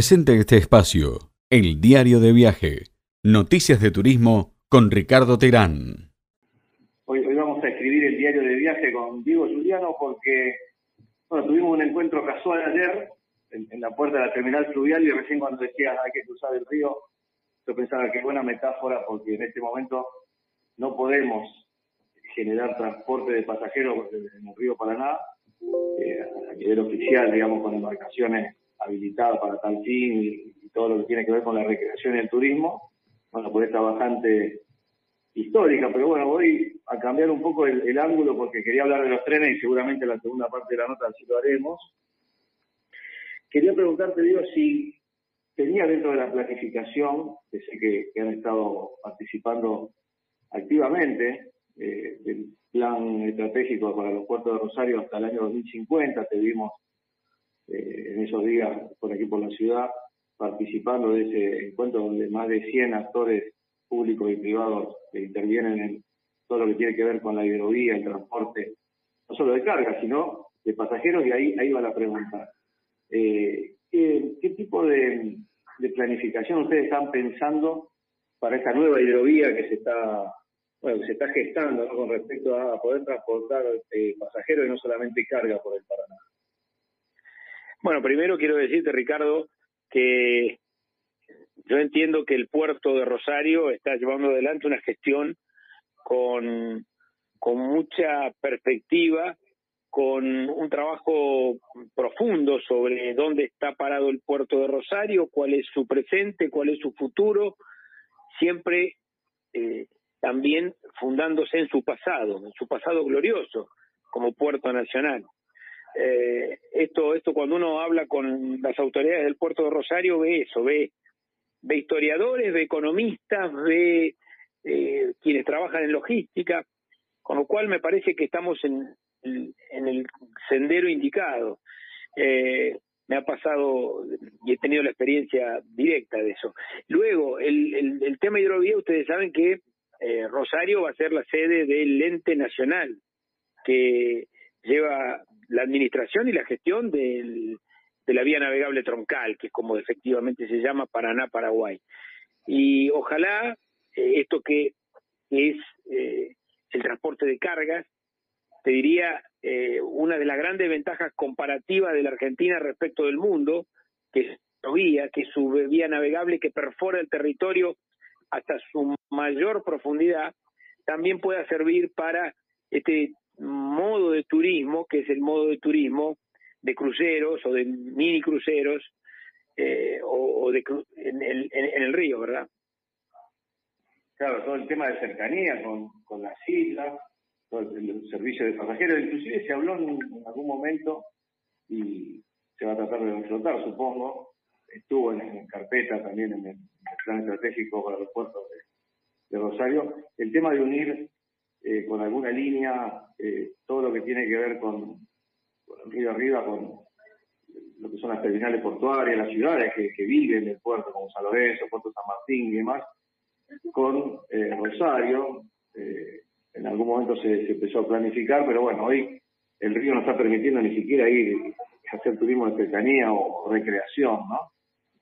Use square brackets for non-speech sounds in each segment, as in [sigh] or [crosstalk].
Presente este espacio, el diario de viaje, noticias de turismo con Ricardo Terán. Hoy, hoy vamos a escribir el diario de viaje con Diego Juliano porque bueno, tuvimos un encuentro casual ayer en, la puerta de la terminal fluvial y recién cuando decías hay que cruzar el río, yo pensaba que buena metáfora porque en este momento no podemos generar transporte de pasajeros en el río Paraná eh, a nivel oficial, digamos, con embarcaciones habilitadas para tal fin y, todo lo que tiene que ver con la recreación y el turismo, bueno, por esta bastante histórica, pero bueno, voy a cambiar un poco el, ángulo porque quería hablar de los trenes y seguramente en la segunda parte de la nota así lo haremos. Quería preguntarte, digo, si tenía dentro de la planificación, que sé que, han estado participando activamente, eh, del plan estratégico para los puertos de Rosario hasta el año 2050, te vimos eh, en esos días por aquí por la ciudad participando de ese encuentro donde más de 100 actores públicos y privados intervienen en todo lo que tiene que ver con la hidrovía, el transporte, no solo de carga, sino de pasajeros, y ahí, ahí va la pregunta. Eh, ¿qué, tipo de, planificación ustedes están pensando para esta nueva hidrovía que se está bueno, se está gestando con respecto a poder transportar eh, pasajeros y no solamente carga por el Paraná? Bueno, primero quiero decirte, Ricardo, que yo entiendo que el puerto de Rosario está llevando adelante una gestión con, mucha perspectiva, con un trabajo profundo sobre dónde está parado el puerto de Rosario, cuál es su presente, cuál es su futuro, siempre eh, también fundándose en su pasado, en su pasado glorioso como puerto nacional. Eh, esto, esto cuando uno habla con las autoridades del puerto de Rosario ve eso, ve, ve historiadores, ve economistas, ve eh, quienes trabajan en logística, con lo cual me parece que estamos en, el sendero indicado. Eh, me ha pasado y he tenido la experiencia directa de eso. Luego, el, el, el tema hidrovía, ustedes saben que Rosario va a ser la sede del ente nacional que lleva la administración y la gestión de la vía navegable troncal, que es como efectivamente se llama Paraná-Paraguay. Y ojalá eh, esto que es eh, el transporte de cargas, te diría eh, una de las grandes ventajas comparativas de la Argentina respecto del mundo, que es su vía, que es su vía navegable que perfora el territorio hasta su mayor profundidad, también pueda servir para este modo de turismo, que es el modo de turismo de cruceros o de mini cruceros eh, o, de en el, en, el río, ¿verdad? Claro, todo el tema de cercanía con, con las islas, todo el, servicio de pasajeros, inclusive se habló en, algún momento y se va a tratar de explotar, supongo, estuvo en, carpeta también en el, plan estratégico para los puertos de Rosario, el tema de unir eh, con alguna línea, eh, todo lo que tiene que ver con, con río arriba, con lo que son las terminales portuarias, las ciudades que, que viven del puerto, como San Lorenzo, Puerto San Martín y demás, con eh, Rosario. en algún momento se, empezó a planificar, pero bueno, hoy el río no está permitiendo ni siquiera ir a hacer turismo de cercanía o, recreación, ¿no?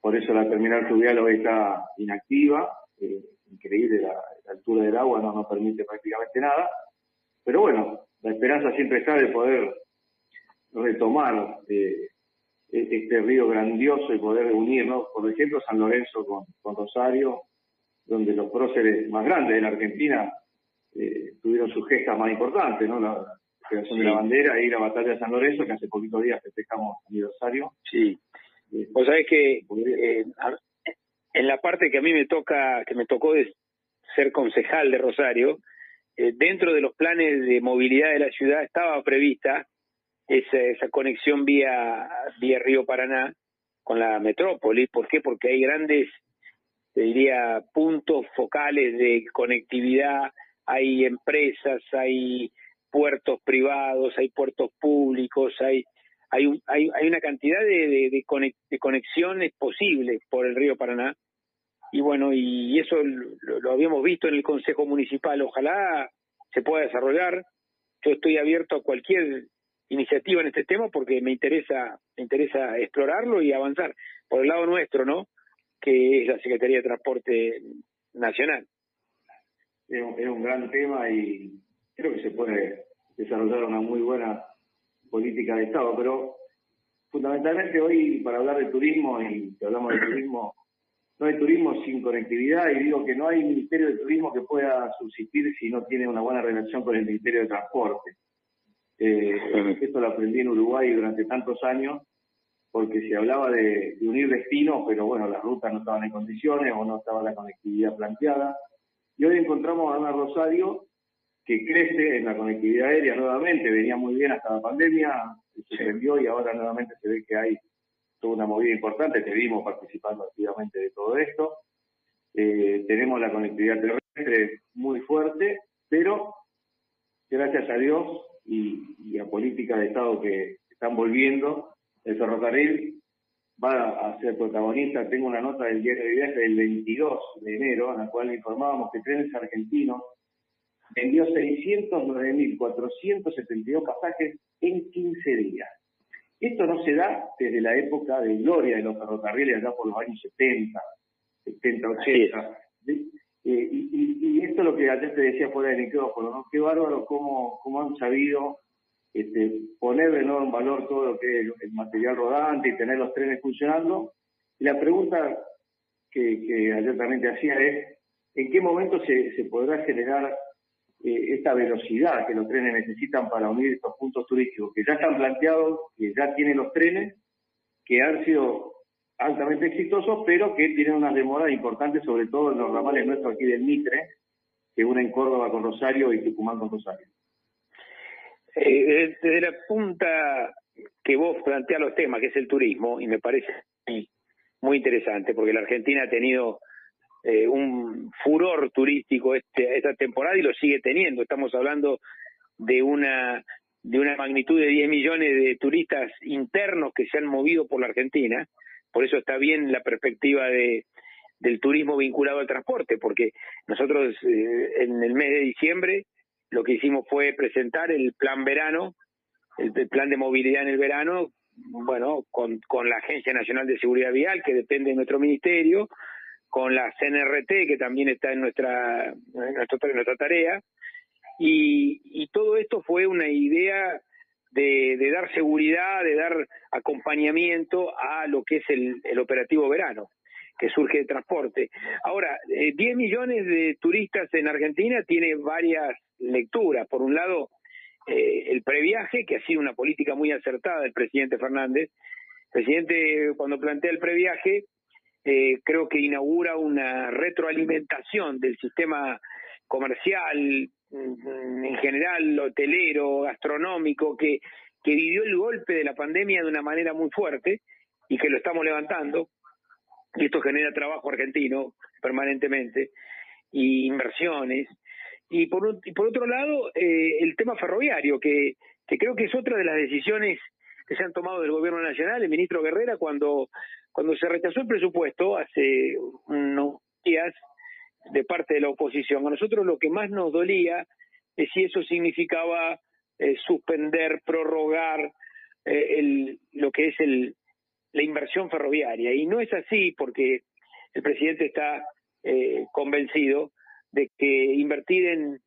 Por eso la terminal fluvial hoy está inactiva, increíble la, altura del agua no nos permite prácticamente nada, pero bueno, la esperanza siempre está de poder retomar eh, e-, este río grandioso y poder unirnos, por ejemplo, San Lorenzo con, Rosario, donde los próceres más grandes de la Argentina eh, tuvieron sus gestas más importantes, ¿no? La creación de la bandera y la batalla de San Lorenzo, que hace poquitos días festejamos aniversario. Sí. Eh, Vos sabés que en la parte que a mí me toca, que me tocó de ser concejal de Rosario, eh, dentro de los planes de movilidad de la ciudad estaba prevista esa, conexión vía, vía Río Paraná con la metrópoli. ¿Por qué? Porque hay grandes, diría, puntos focales de conectividad, hay empresas, hay puertos privados, hay puertos públicos, hay hay, hay, una cantidad de, conexiones posibles por el río Paraná y bueno, y eso lo, habíamos visto en el Consejo Municipal, ojalá se pueda desarrollar. Yo estoy abierto a cualquier iniciativa en este tema porque me interesa, me interesa explorarlo y avanzar por el lado nuestro, ¿no? Que es la Secretaría de Transporte Nacional. Es un, gran tema y creo que se puede desarrollar una muy buena política de Estado, pero fundamentalmente hoy para hablar de turismo y que hablamos de turismo, no hay turismo sin conectividad y digo que no hay Ministerio de Turismo que pueda subsistir si no tiene una buena relación con el Ministerio de Transporte. Eh, esto lo aprendí en Uruguay durante tantos años, porque se hablaba de, unir destinos, pero bueno, las rutas no estaban en condiciones o no estaba la conectividad planteada. Y hoy encontramos a una Rosario que crece en la conectividad aérea nuevamente, venía muy bien hasta la pandemia, se vendió y ahora nuevamente se ve que hay toda una movida importante, te vimos participando activamente de todo esto. Eh, tenemos la conectividad terrestre muy fuerte, pero gracias a Dios y, a políticas de Estado que están volviendo, el ferrocarril va a ser protagonista. Tengo una nota del diario de viaje del 22 de enero, en la cual informábamos que Trenes Argentinos vendió 609.472 pasajes en 15 días. Esto no se da desde la época de gloria de los ferrocarriles, allá por los años 70, 70, 80. Eh, y, esto es lo que ayer te decía fuera del micrófono, ¿no? Qué bárbaro cómo, cómo han sabido este, poner de nuevo en valor todo lo que es el material rodante y tener los trenes funcionando. Y la pregunta que, que ayer también te hacía es, ¿en qué momento se, se podrá generar eh, esta velocidad que los trenes necesitan para unir estos puntos turísticos que ya están planteados, que ya tienen los trenes, que han sido altamente exitosos, pero que tienen unas demoras importantes, sobre todo en los ramales nuestros aquí del Mitre, que unen Córdoba con Rosario y Tucumán con Rosario. Eh, desde la punta que vos planteas los temas, que es el turismo, y me parece muy interesante, porque la Argentina ha tenido eh, un furor turístico este, esta temporada y lo sigue teniendo. Estamos hablando de una de una magnitud de 10 millones de turistas internos que se han movido por la Argentina, por eso está bien la perspectiva de, del turismo vinculado al transporte, porque nosotros eh, en el mes de diciembre lo que hicimos fue presentar el plan verano, el, plan de movilidad en el verano, bueno, con, con la Agencia Nacional de Seguridad Vial, que depende de nuestro ministerio, con la CNRT, que también está en nuestra, en nuestra, tarea, y, todo esto fue una idea de, dar seguridad, de dar acompañamiento a lo que es el, operativo verano que surge de transporte. Ahora, 10 eh, millones de turistas en Argentina tiene varias lecturas. Por un lado, eh, el previaje, que ha sido una política muy acertada del presidente Fernández. El presidente, cuando plantea el previaje, eh, creo que inaugura una retroalimentación del sistema comercial, Mm, en general hotelero, gastronómico, que, que vivió el golpe de la pandemia de una manera muy fuerte y que lo estamos levantando. Y esto genera trabajo argentino permanentemente y inversiones. Y por, y por otro lado, eh, el tema ferroviario, que, que creo que es otra de las decisiones que se han tomado del gobierno nacional, el ministro Guerrera, cuando, cuando se rechazó el presupuesto hace unos días, de parte de la oposición. A nosotros lo que más nos dolía es si eso significaba eh, suspender, prorrogar eh, el, lo que es el, la inversión ferroviaria. Y no es así porque el presidente está eh, convencido de que invertir en,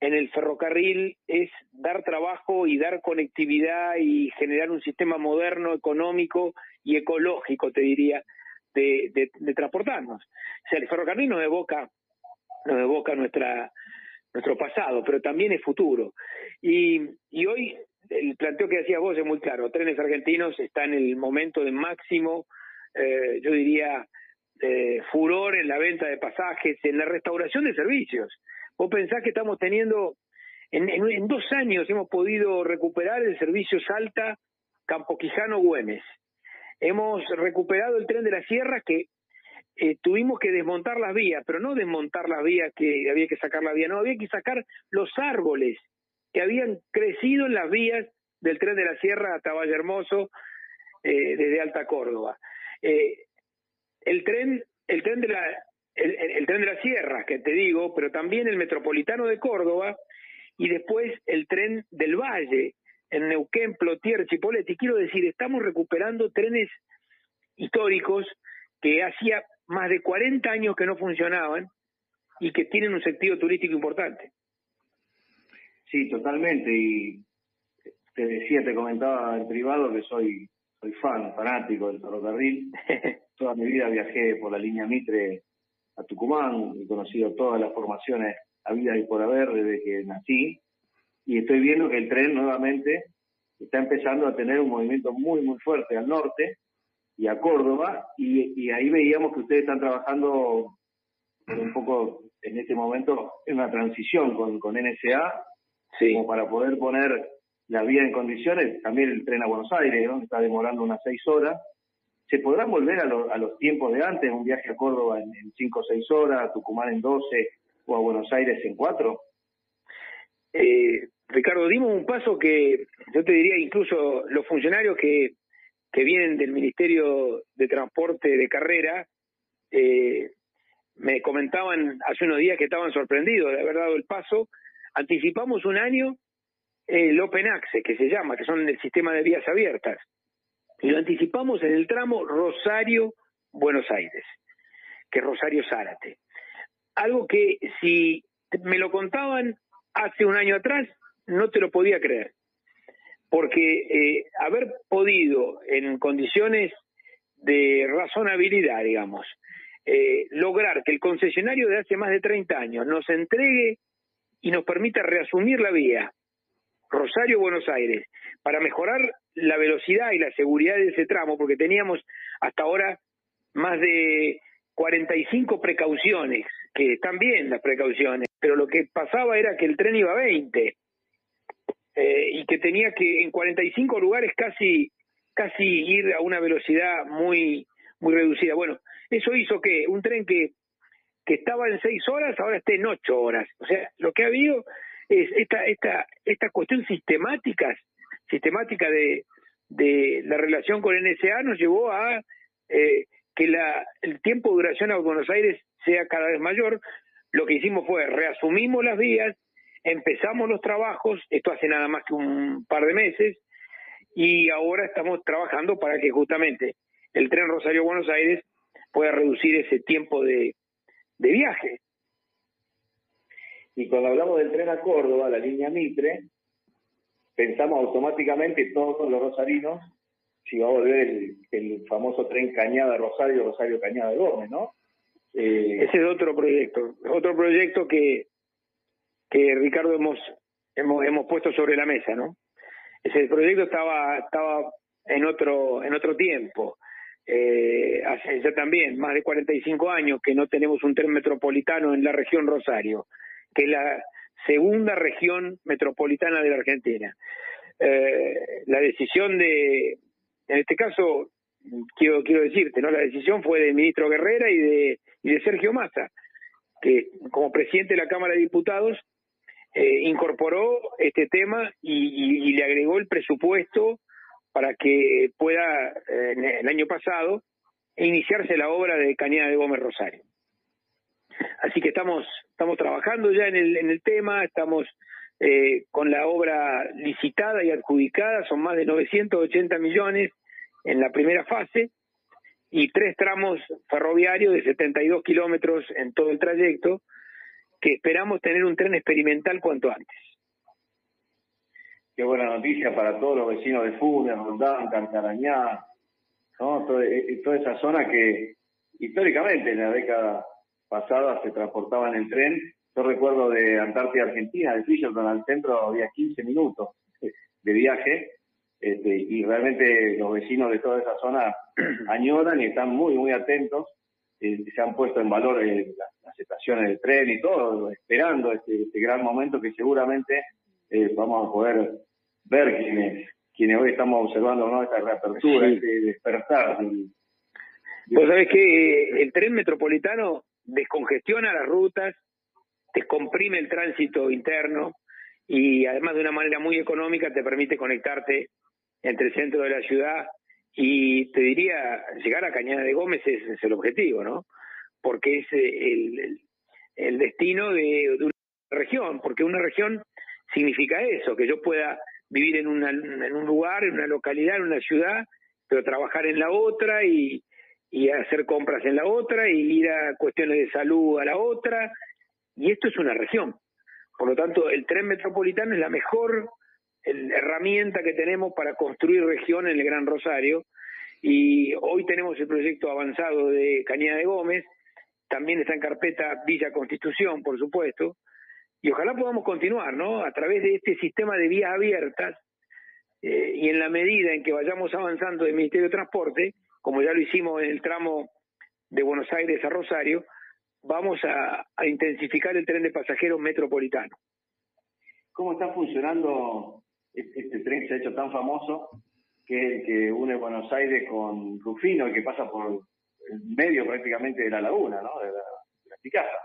en el ferrocarril es dar trabajo y dar conectividad y generar un sistema moderno, económico y ecológico, te diría, de, transportarnos. O sea, el ferrocarril nos evoca nos evoca nuestro pasado, pero también es futuro. Y, hoy el planteo que hacías vos es muy claro. Trenes Argentinos está en el momento de máximo, eh, yo diría, eh, furor en la venta de pasajes, en la restauración de servicios. Vos pensás que estamos teniendo, en, en, en dos años hemos podido recuperar el servicio Salta, Campo Quijano, Güemes. Hemos recuperado el tren de la Sierra que eh, tuvimos que desmontar las vías, pero no desmontar las vías que había que sacar la vía, no, había que sacar los árboles que habían crecido en las vías del tren de la Sierra hasta Valle Hermoso, eh, desde Alta Córdoba. Eh, el tren, el tren de la, el, tren de la Sierra, que te digo, pero también el metropolitano de Córdoba y después el tren del Valle, en Neuquén, Plotier, Chipolete. Quiero decir, estamos recuperando trenes históricos que hacía más de 40 años que no funcionaban y que tienen un sentido turístico importante. Sí, totalmente. Y te decía, te comentaba en privado que soy soy fan, fanático del ferrocarril. [laughs] Toda mi vida viajé por la línea Mitre a Tucumán, he conocido todas las formaciones a vida y por haber desde que nací, y estoy viendo que el tren nuevamente está empezando a tener un movimiento muy, muy fuerte al norte y a Córdoba, y, ahí veíamos que ustedes están trabajando un poco en este momento en una transición con, con NSA, como para poder poner la vía en condiciones, también el tren a Buenos Aires, ¿no? está demorando unas seis horas. ¿Se podrán volver a, a los tiempos de antes, un viaje a Córdoba en, cinco o seis horas, a Tucumán en doce o a Buenos Aires en cuatro? Eh, Ricardo, dimos un paso que yo te diría incluso los funcionarios que, vienen del Ministerio de Transporte de carrera eh, me comentaban hace unos días que estaban sorprendidos de haber dado el paso. Anticipamos un año el Open Access, que se llama, que son el sistema de vías abiertas. Y lo anticipamos en el tramo Rosario-Buenos Aires, que es Rosario Zárate. Algo que si me lo contaban hace un año atrás, no te lo podía creer. Porque eh, haber podido, en condiciones de razonabilidad, digamos, eh, lograr que el concesionario de hace más de 30 años nos entregue y nos permita reasumir la vía Rosario-Buenos Aires, para mejorar la velocidad y la seguridad de ese tramo, porque teníamos hasta ahora más de 45 precauciones, que están bien las precauciones, pero lo que pasaba era que el tren iba a 20 eh, y que tenía que en 45 lugares casi casi ir a una velocidad muy muy reducida. Bueno, eso hizo que un tren que que estaba en 6 horas ahora esté en 8 horas. O sea, lo que ha habido es esta, esta, esta cuestión sistemática, sistemática de, de la relación con NSA nos llevó a eh, que la, el tiempo de duración a Buenos Aires sea cada vez mayor. Lo que hicimos fue reasumimos las vías, empezamos los trabajos, esto hace nada más que un par de meses, y ahora estamos trabajando para que justamente el tren Rosario-Buenos Aires pueda reducir ese tiempo de, de viaje. Y cuando hablamos del tren a Córdoba, la línea Mitre, pensamos automáticamente todos los rosarinos si va a volver el, famoso tren Cañada Rosario, Rosario Cañada de Gómez, ¿no? Eh, Ese es otro proyecto, otro proyecto que, que Ricardo hemos, hemos, hemos puesto sobre la mesa, ¿no? Ese proyecto estaba, estaba en otro, en otro tiempo. Eh, hace ya también más de 45 años que no tenemos un tren metropolitano en la región Rosario que es la segunda región metropolitana de la Argentina. Eh, la decisión de, en este caso, quiero, quiero decirte, ¿no? La decisión fue del ministro Guerrera y de, y de Sergio Massa, que como presidente de la Cámara de Diputados eh, incorporó este tema y, le agregó el presupuesto para que pueda, eh, el año pasado, iniciarse la obra de Cañada de Gómez Rosario. Así que estamos, estamos trabajando ya en el, en el tema, estamos eh, con la obra licitada y adjudicada, son más de 980 millones en la primera fase y tres tramos ferroviarios de 72 kilómetros en todo el trayecto, que esperamos tener un tren experimental cuanto antes. Qué buena noticia para todos los vecinos de Funes, Rondán, Carcarañá, ¿no? toda, eh, toda esa zona que históricamente en la década pasadas se transportaban en tren. Yo recuerdo de Antártida Argentina, de Fisherton al centro, había 15 minutos de viaje. Este, y realmente los vecinos de toda esa zona [clears throat] añoran y están muy, muy atentos. Eh, se han puesto en valor eh, las, estaciones de tren y todo, esperando este, este gran momento que seguramente eh, vamos a poder ver quienes, quienes hoy estamos observando ¿no? esta reapertura, este despertar. Vos sabés que el tren metropolitano descongestiona las rutas, descomprime el tránsito interno y además de una manera muy económica te permite conectarte entre el centro de la ciudad y te diría, llegar a Cañada de Gómez es, el objetivo, ¿no? Porque es el, el, destino de, una región, porque una región significa eso, que yo pueda vivir en, una, en un lugar, en una localidad, en una ciudad, pero trabajar en la otra y hacer compras en la otra y ir a cuestiones de salud a la otra. Y esto es una región. Por lo tanto, el tren metropolitano es la mejor herramienta que tenemos para construir región en el Gran Rosario. Y hoy tenemos el proyecto avanzado de Cañada de Gómez, también está en carpeta Villa Constitución, por supuesto, y ojalá podamos continuar, ¿no? A través de este sistema de vías abiertas eh, y en la medida en que vayamos avanzando del Ministerio de Transporte, como ya lo hicimos en el tramo de Buenos Aires a Rosario, vamos a, intensificar el tren de pasajeros metropolitano. ¿Cómo está funcionando este, este tren se ha hecho tan famoso, que es el que une Buenos Aires con Rufino, el que pasa por el medio prácticamente de la laguna, ¿no? de la, de la Picasa?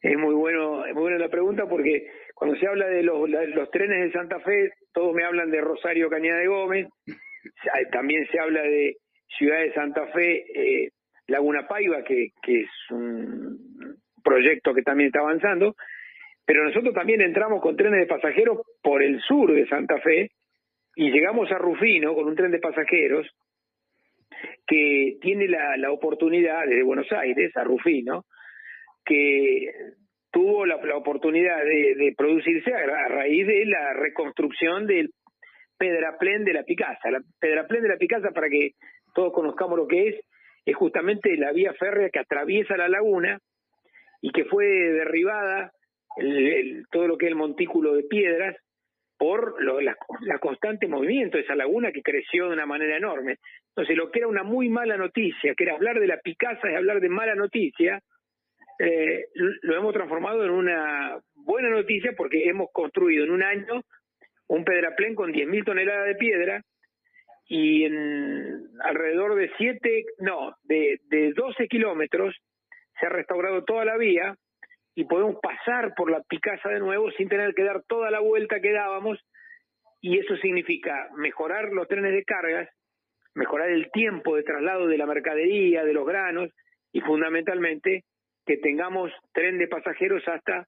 Es muy bueno, es muy buena la pregunta porque cuando se habla de los, trenes de Santa Fe, todos me hablan de Rosario Cañada de Gómez, también se habla de Ciudad de Santa Fe, eh, Laguna Paiva, que es un proyecto que también está avanzando, pero nosotros también entramos con trenes de pasajeros por el sur de Santa Fe y llegamos a Rufino con un tren de pasajeros que tiene la, la oportunidad desde Buenos Aires a Rufino que tuvo la, oportunidad de, producirse a, raíz de la reconstrucción del Pedraplén de la Picasa. La Pedraplén de la Picasa, para que todos conozcamos lo que es, es justamente la vía férrea que atraviesa la laguna y que fue derribada todo lo que es el montículo de piedras por la, la, constante movimiento de esa laguna que creció de una manera enorme. Entonces, lo que era una muy mala noticia, que era hablar de la Picasa y hablar de mala noticia, eh, lo hemos transformado en una buena noticia porque hemos construido en un año un pedraplén con 10.000 toneladas de piedra y en alrededor de 7, no, de, de 12 kilómetros se ha restaurado toda la vía y podemos pasar por la Picasa de nuevo sin tener que dar toda la vuelta que dábamos y eso significa mejorar los trenes de cargas, mejorar el tiempo de traslado de la mercadería, de los granos y fundamentalmente que tengamos tren de pasajeros hasta,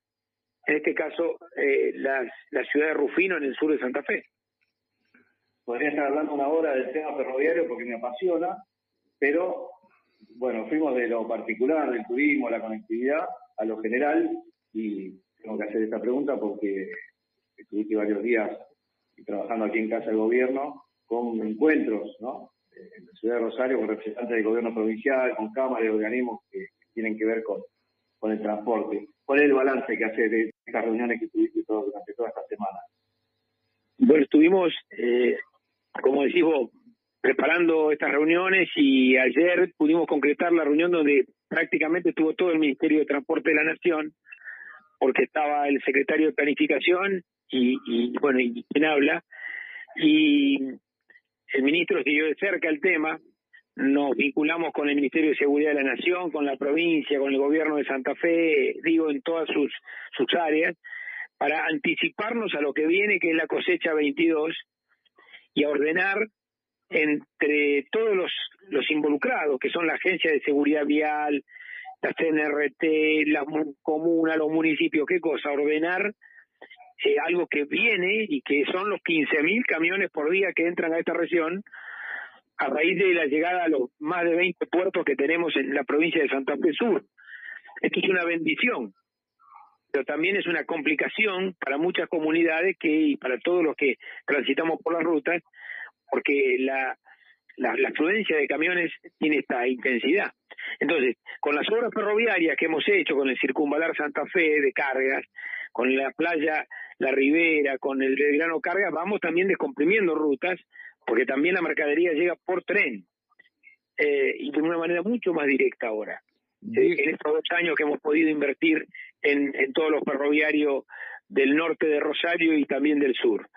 en este caso, eh, la, ciudad de Rufino, en el sur de Santa Fe. Podría estar hablando una hora del tema ferroviario porque me apasiona, pero bueno, fuimos de lo particular, del turismo, la conectividad, a lo general, y tengo que hacer esta pregunta porque estuviste varios días trabajando aquí en Casa del Gobierno con encuentros, ¿no? En la ciudad de Rosario con representantes del gobierno provincial, con cámaras y organismos que tienen que ver con, con el transporte. ¿Cuál es el balance que hace de estas reuniones que tuviste durante toda esta semana? Bueno, estuvimos, eh, como decís vos, preparando estas reuniones y ayer pudimos concretar la reunión donde prácticamente estuvo todo el Ministerio de Transporte de la Nación, porque estaba el secretario de Planificación y, y bueno, y quien habla, y el ministro siguió de cerca el tema, nos vinculamos con el Ministerio de Seguridad de la Nación, con la provincia, con el gobierno de Santa Fe, digo, en todas sus, sus áreas, para anticiparnos a lo que viene, que es la cosecha 22, y a ordenar entre todos los, los involucrados, que son la Agencia de Seguridad Vial, la CNRT, la comuna, los municipios, qué cosa, ordenar eh, algo que viene y que son los 15.000 camiones por día que entran a esta región, a raíz de la llegada a los más de 20 puertos que tenemos en la provincia de Santa Fe Sur. Esto es una bendición, pero también es una complicación para muchas comunidades que y para todos los que transitamos por las rutas, porque la, la, la afluencia de camiones tiene esta intensidad. Entonces, con las obras ferroviarias que hemos hecho, con el circunvalar Santa Fe de cargas, con la playa La Ribera, con el grano Cargas, vamos también descomprimiendo rutas porque también la mercadería llega por tren eh, y de una manera mucho más directa ahora. Eh, en estos dos años que hemos podido invertir en, en todos los ferroviarios del norte de Rosario y también del sur.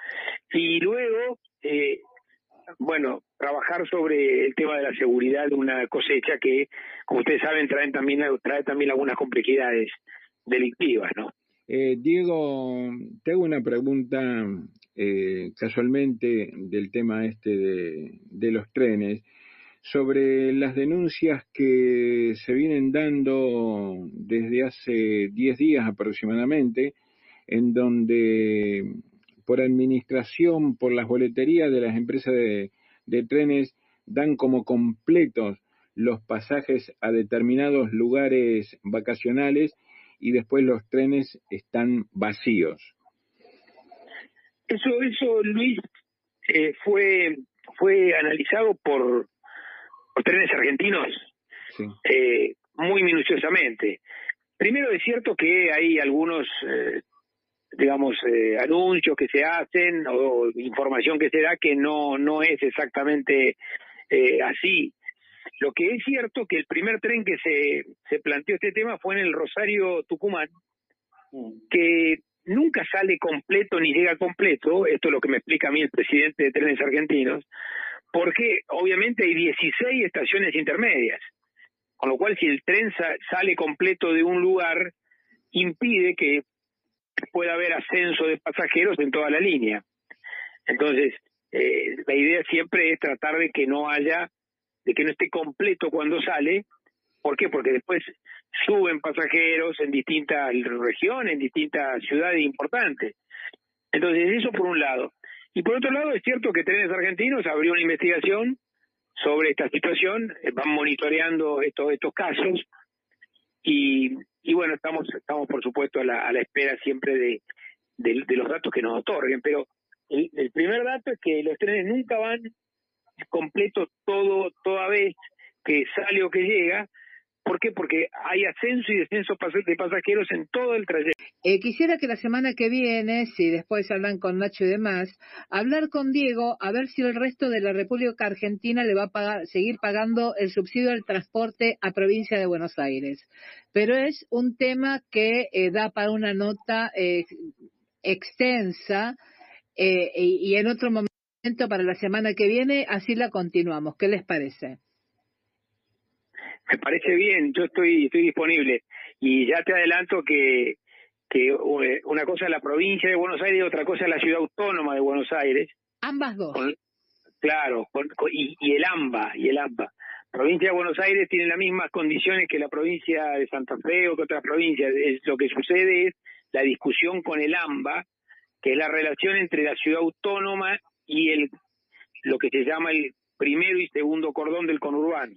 Y luego, eh, bueno, trabajar sobre el tema de la seguridad de una cosecha que, como ustedes saben, traen también, trae también algunas complejidades delictivas, ¿no? Eh, Diego, te hago una pregunta eh, casualmente del tema este de, los trenes, sobre las denuncias que se vienen dando desde hace 10 días aproximadamente, en donde por administración, por las boleterías de las empresas de, de trenes, dan como completos los pasajes a determinados lugares vacacionales y después los trenes están vacíos. Eso, eso Luis, eh, fue, fue analizado por, trenes argentinos eh, muy minuciosamente. Primero es cierto que hay algunos, eh, digamos, anuncios que se hacen o información que se da que no, no es exactamente así. Lo que es cierto que el primer tren que se, se planteó este tema fue en el Rosario Tucumán, que nunca sale completo ni llega completo, esto es lo que me explica a mí el presidente de Trenes Argentinos, porque obviamente hay 16 estaciones intermedias, con lo cual si el tren sale completo de un lugar, impide que pueda haber ascenso de pasajeros en toda la línea. Entonces, eh, la idea siempre es tratar de que no haya, de que no esté completo cuando sale, ¿por qué? Porque después suben pasajeros en distintas regiones, en distintas ciudades importantes. Entonces, eso por un lado. Y por otro lado, es cierto que Trenes Argentinos abrió una investigación sobre esta situación, eh, van monitoreando estos, estos casos y, y bueno, estamos, estamos por supuesto a la, a la espera siempre de, los datos que nos otorguen, pero el, el primer dato es que los trenes nunca van completos todo, toda vez que sale o que llega, ¿Por qué? Porque hay ascenso y descenso de pasajeros en todo el trayecto. Eh, quisiera que la semana que viene, si después hablan con Nacho y demás, hablar con Diego a ver si el resto de la República Argentina le va a pagar, seguir pagando el subsidio del transporte a provincia de Buenos Aires. Pero es un tema que eh, da para una nota eh, extensa y, y en otro momento para la semana que viene, así la continuamos. ¿Qué les parece? Me parece bien, yo estoy, estoy disponible. Y ya te adelanto que, que eh, una cosa es la provincia de Buenos Aires y otra cosa es la ciudad autónoma de Buenos Aires. Ambas dos. claro, y, y, el AMBA, y el AMBA. Provincia de Buenos Aires tiene las mismas condiciones que la provincia de Santa Fe o que otras provincias. Es, lo que sucede es la discusión con el AMBA, que es la relación entre la ciudad autónoma y el lo que se llama el primero y segundo cordón del conurbano.